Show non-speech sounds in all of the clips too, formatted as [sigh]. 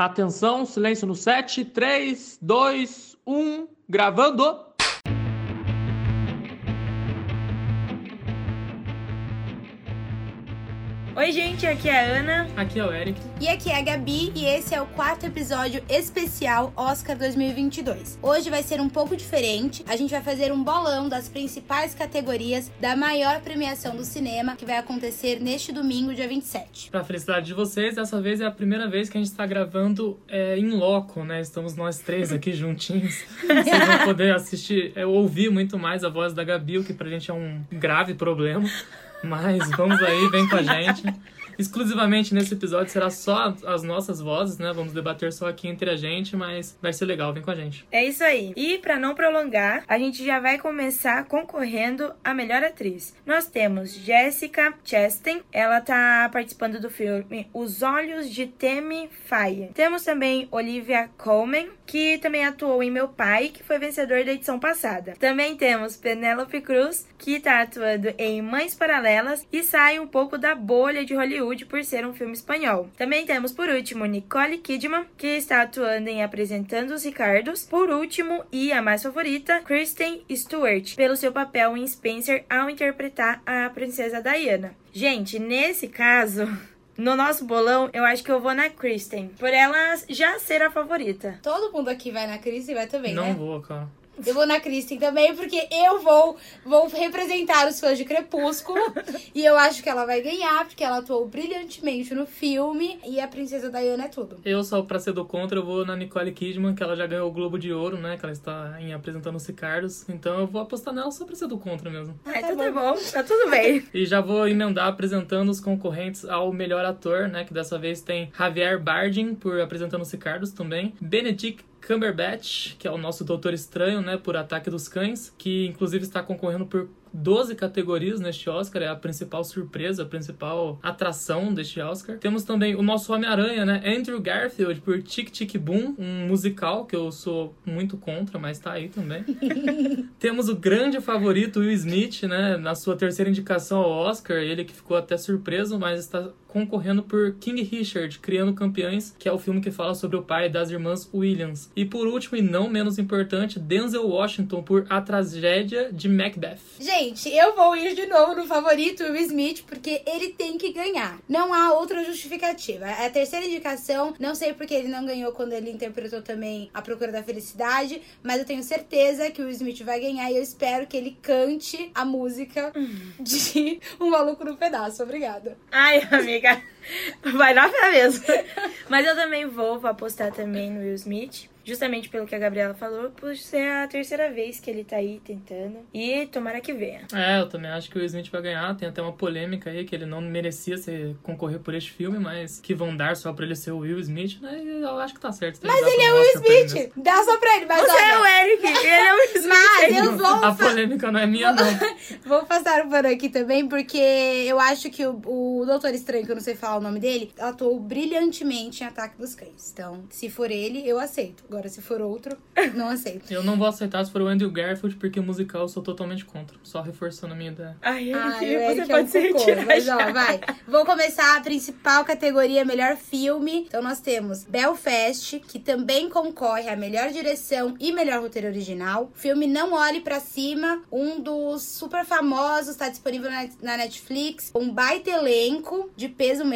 Atenção, silêncio no 7, 3, 2, 1, gravando. Oi, gente, aqui é a Ana. Aqui é o Eric. E aqui é a Gabi e esse é o quarto episódio especial Oscar 2022. Hoje vai ser um pouco diferente. A gente vai fazer um bolão das principais categorias da maior premiação do cinema que vai acontecer neste domingo, dia 27. Pra felicidade de vocês, dessa vez é a primeira vez que a gente está gravando é, em loco, né? Estamos nós três aqui juntinhos. [laughs] Vocês vão poder assistir, é, ouvir muito mais a voz da Gabi, o que pra gente é um grave problema. Mas vamos aí, vem com a gente. [laughs] Exclusivamente nesse episódio será só as nossas vozes, né? Vamos debater só aqui entre a gente, mas vai ser legal, vem com a gente. É isso aí. E para não prolongar, a gente já vai começar concorrendo a melhor atriz. Nós temos Jessica Chastain, ela tá participando do filme Os Olhos de Temi Faye. Temos também Olivia Colman, que também atuou em Meu Pai, que foi vencedor da edição passada. Também temos Penélope Cruz, que tá atuando em Mães Paralelas e sai um pouco da bolha de Hollywood por ser um filme espanhol. Também temos por último Nicole Kidman, que está atuando em Apresentando os Ricardos. Por último, e a mais favorita, Kristen Stewart, pelo seu papel em Spencer ao interpretar a princesa Diana. Gente, nesse caso, [laughs] no nosso bolão, eu acho que eu vou na Kristen. Por ela já ser a favorita. Todo mundo aqui vai na Kristen e vai também, Não né? vou, cara. Eu vou na Kristen também, porque eu vou, vou representar os fãs de Crepúsculo. [laughs] e eu acho que ela vai ganhar, porque ela atuou brilhantemente no filme. E a Princesa Diana é tudo. Eu, só pra ser do contra, eu vou na Nicole Kidman, que ela já ganhou o Globo de Ouro, né? Que ela está em apresentando os Ricardos. Então eu vou apostar nela só pra ser do contra mesmo. Ah, tá então tá bom, tá tudo bem. [laughs] E já vou emendar apresentando os concorrentes ao melhor ator, né? Que dessa vez tem Javier Bardem, por apresentando os Ricardos também. Benedict Cumberbatch, que é o nosso Doutor Estranho, né? Por Ataque dos Cães, que inclusive está concorrendo por 12 categorias neste Oscar, é a principal surpresa, a principal atração deste Oscar. Temos também o nosso Homem-Aranha, né? Andrew Garfield por Tic Tic Boom, um musical que eu sou muito contra, mas tá aí também. [laughs] Temos o grande favorito Will Smith, né? Na sua terceira indicação ao Oscar, ele que ficou até surpreso, mas está concorrendo por King Richard, Criando Campeões, que é o filme que fala sobre o pai das irmãs Williams. E por último, e não menos importante, Denzel Washington por A Tragédia de Macbeth. Gente, eu vou ir de novo no favorito Will Smith, porque ele tem que ganhar. Não há outra justificativa. É a terceira indicação. Não sei porque ele não ganhou quando ele interpretou também A Procura da Felicidade, mas eu tenho certeza que o Will Smith vai ganhar e eu espero que ele cante a música de [laughs] Um Maluco no Pedaço. Obrigada. Ai, amiga. [laughs] Vai na fé mesmo. Mas eu também vou, vou apostar também no Will Smith. Justamente pelo que a Gabriela falou, por ser a terceira vez que ele tá aí tentando. E tomara que venha. É, eu também acho que o Will Smith vai ganhar. Tem até uma polêmica aí que ele não merecia ser, concorrer por este filme, mas que vão dar só pra ele ser o Will Smith, né? E eu acho que tá certo. Mas ele é o Will Smith! Dá só pra ele, mas Você é o Eric, ele é o Will Smith. Mas eu vou A polêmica não é minha, não. [laughs] Vou passar o pano aqui também, porque eu acho que o, o Doutor Estranho, que eu não sei falar o nome dele, atuou brilhantemente em Ataque dos Cães. Então, se for ele, eu aceito. Agora, se for outro, não [laughs] aceito. Eu não vou aceitar se for o Andrew Garfield, porque musical eu sou totalmente contra. Só reforçando a minha ideia. Ai, Ah, Eric, o você Eric é pode um se cocô, retirar mas ó, vai. Vou começar a principal categoria, melhor filme. Então nós temos Belfast, que também concorre a melhor direção e melhor roteiro original. Filme Não Olhe Pra Cima, um dos super famosos, tá disponível na Netflix. Um baita elenco, de peso mesmo,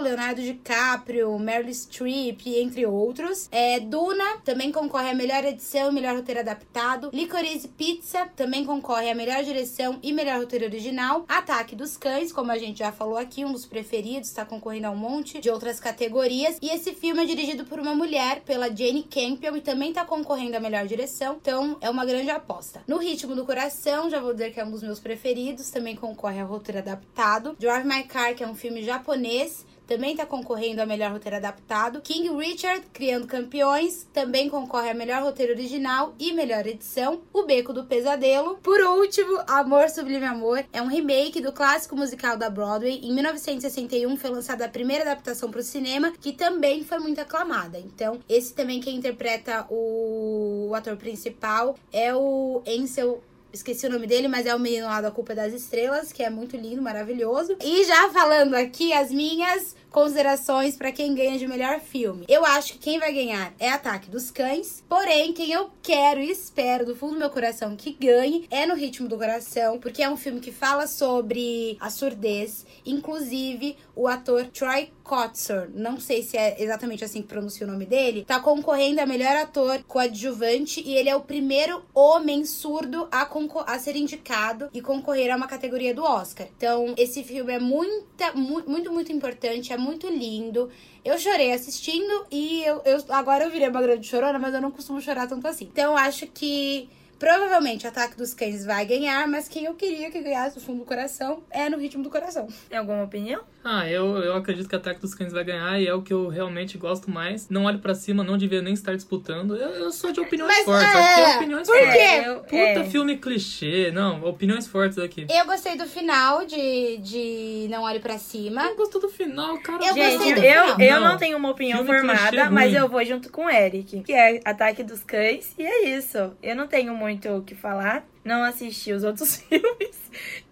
Leonardo DiCaprio, Meryl Streep, entre outros. É, Duna também concorre a melhor edição e melhor roteiro adaptado. Licorice Pizza também concorre a melhor direção e melhor roteiro original. Ataque dos Cães, como a gente já falou aqui, um dos preferidos, está concorrendo a um monte de outras categorias. E esse filme é dirigido por uma mulher, pela Jane Campion, e também está concorrendo a melhor direção. Então é uma grande aposta. No Ritmo do Coração, já vou dizer que é um dos meus preferidos, também concorre ao roteiro adaptado. Drive My Car, que é um filme japonês, também está concorrendo a melhor roteiro adaptado. King Richard, Criando Campeões, também concorre a melhor roteiro original e melhor edição. O Beco do Pesadelo. Por último, Amor Sublime Amor é um remake do clássico musical da Broadway. Em 1961 foi lançada a primeira adaptação para o cinema, que também foi muito aclamada. Então, esse também quem interpreta o, o ator principal é o Ansel esqueci o nome dele, mas é o menino lá da Culpa das Estrelas, que é muito lindo, maravilhoso. E já falando aqui as minhas considerações para quem ganha de melhor filme. Eu acho que quem vai ganhar é Ataque dos Cães, porém quem eu quero e espero do fundo do meu coração que ganhe é No Ritmo do Coração, porque é um filme que fala sobre a surdez, inclusive o ator Troy Kotsur, não sei se é exatamente assim que pronuncia o nome dele, tá concorrendo a melhor ator coadjuvante e ele é o primeiro homem surdo a, a ser indicado e concorrer a uma categoria do Oscar. Então, esse filme é muita, mu muito, muito importante, é muito lindo. Eu chorei assistindo e eu, eu agora eu virei uma grande chorona, mas eu não costumo chorar tanto assim. Então, acho que Provavelmente Ataque dos Cães vai ganhar, mas quem eu queria que ganhasse o fundo do coração é no ritmo do coração. Tem alguma opinião? Ah, eu, eu acredito que Ataque dos Cães vai ganhar e é o que eu realmente gosto mais. Não olho para cima, não devia nem estar disputando. Eu, eu sou de opiniões mas, fortes. É... Aqui, opiniões Por fortes. quê? Eu, Puta é. filme clichê. Não, opiniões fortes aqui. Eu gostei do final de, de Não Olhe Pra Cima. Não gostou do final, cara. Eu Gente, gostei do eu, final. eu Não. não tenho uma opinião Filme formada, mas eu vou junto com o Eric, que é Ataque dos Cães, e é isso. Eu não tenho muito o que falar, não assisti os outros [laughs] filmes,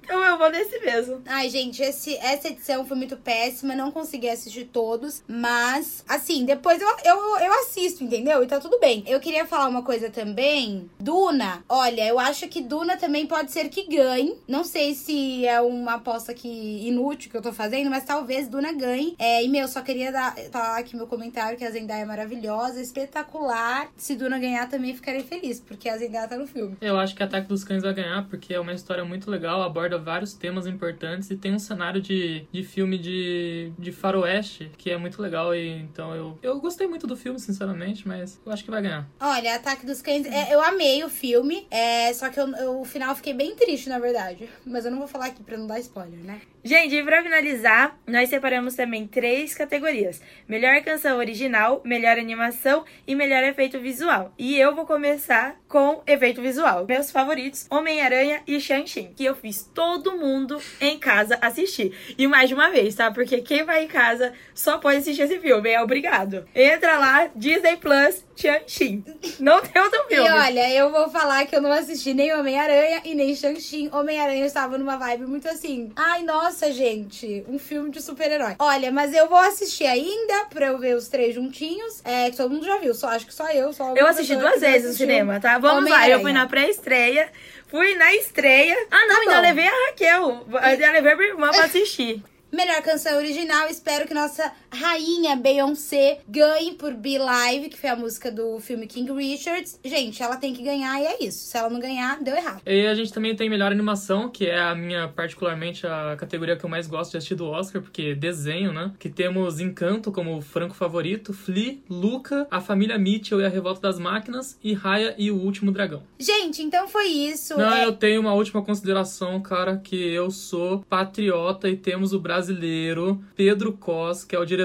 então eu vou nesse mesmo. Ai, gente, esse, essa edição foi muito péssima, não consegui assistir todos, mas, assim, depois eu, eu, eu assisto, entendeu? E tá tudo bem. Eu queria falar uma coisa também. Duna, olha, eu acho que Duna também pode ser que ganhe. Não sei se é uma aposta que inútil que eu tô fazendo, mas talvez Duna ganhe. É, e, meu, só queria dar, falar aqui meu comentário que a Zendaya é maravilhosa, espetacular. Se Duna ganhar, também ficarei feliz, porque a Zendaya tá no filme. Eu acho que Ataque dos Cães vai ganhar, porque é uma história muito legal, aborda vários temas importantes e tem um cenário de, de filme de, de faroeste que é muito legal. E então eu, eu gostei muito do filme, sinceramente, mas eu acho que vai ganhar. Olha, Ataque dos Cães, é, eu amei o filme, é, só que eu, eu- o final eu fiquei bem triste, na verdade. Mas eu não vou falar aqui pra não dar spoiler, né? Gente, e pra finalizar, nós separamos também três categorias: melhor canção original, melhor animação e melhor efeito visual. E eu vou começar com efeito visual. Meus favoritos: Homem-Aranha e Shang-Chi, que eu fiz todo mundo em casa assistir. E mais de uma vez, tá? Porque quem vai em casa só pode assistir esse filme, é obrigado. Entra lá, Disney Plus, Shang-Chi. Não tem outro E filme. olha, eu vou falar que eu não assisti nem Homem-Aranha e nem Shang-Chi. Homem-Aranha estava numa vibe muito assim. Ai, nossa, gente, um filme de super-herói. Olha, mas eu vou assistir ainda pra eu ver os três juntinhos. É, que todo mundo já viu, só acho que só eu. Só Eu assisti duas vezes no cinema, tá? Vamos lá, eu fui na pré-estreia, fui na estreia. Ah, não, Tá ainda bom. levei a Raquel. A minha irmã pra [laughs] assistir. Melhor canção original, espero que nossa rainha Beyoncé ganhe por Be Live, que foi a música do filme King Richards. Gente, ela tem que ganhar e é isso. Se ela não ganhar, deu errado. E a gente também tem melhor animação, que é a minha, particularmente, a categoria que eu mais gosto de assistir do Oscar, porque desenho, né? Que temos Encanto como franco favorito, Flea, Luca, A Família Mitchell e a Revolta das Máquinas, e Raya e o Último Dragão. Gente, então foi isso. Não, É, eu tenho uma última consideração, cara, que eu sou patriota e temos o brasileiro Pedro Cos, que é o diretor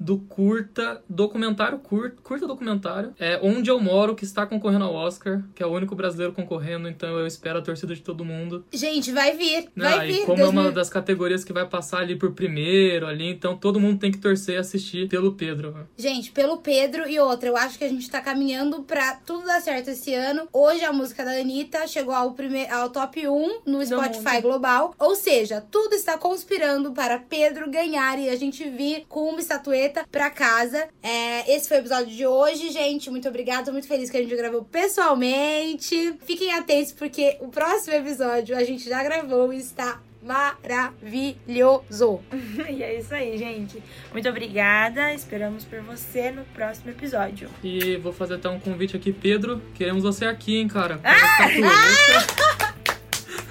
do curta, documentário curto, curta documentário, é Onde Eu Moro, que está concorrendo ao Oscar, que é o único brasileiro concorrendo, então eu espero a torcida de todo mundo. Gente, vai vir. Vai e vir. como é 2000 uma das categorias que vai passar ali por primeiro ali, então todo mundo tem que torcer e assistir pelo Pedro. né? Gente, pelo Pedro e outra, eu acho que a gente tá caminhando pra tudo dar certo esse ano. Hoje a música da Anitta chegou ao, primeir, ao top 1 no Spotify. Global. Ou seja, tudo está conspirando para Pedro ganhar e a gente vir com uma estatueta pra casa. É, esse foi o episódio de hoje, gente. Muito obrigada, tô muito feliz que a gente gravou pessoalmente. Fiquem atentos porque o próximo episódio a gente já gravou e está maravilhoso. [laughs] E é isso aí, gente. Muito obrigada. Esperamos por você no próximo episódio. E vou fazer até um convite aqui, Pedro. Queremos você aqui, hein, cara. Ah! Estatueta. [laughs]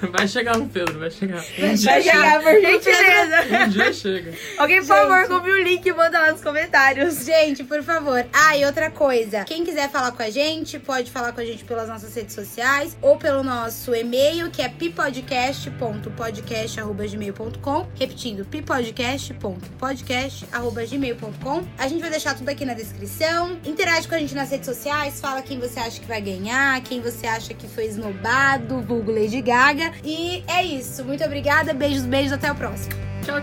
[laughs] Vai chegar um Pedro, vai chegar. Um Vai chega. chegar, por gentileza. Um dia chega. Alguém, por favor, compre o link e manda lá nos comentários. Gente, por favor. Ah, e outra coisa. Quem quiser falar com a gente, pode falar com a gente pelas nossas redes sociais ou pelo nosso e-mail, que é pipodcast.podcast.gmail.com. Repetindo, pipodcast.podcast.gmail.com. A gente vai deixar tudo aqui na descrição. Interage com a gente nas redes sociais, fala quem você acha que vai ganhar, quem você acha que foi esnobado, vulgo Lady Gaga. E é isso. Muito obrigada. Beijos, beijos. Até o próximo. Tchau.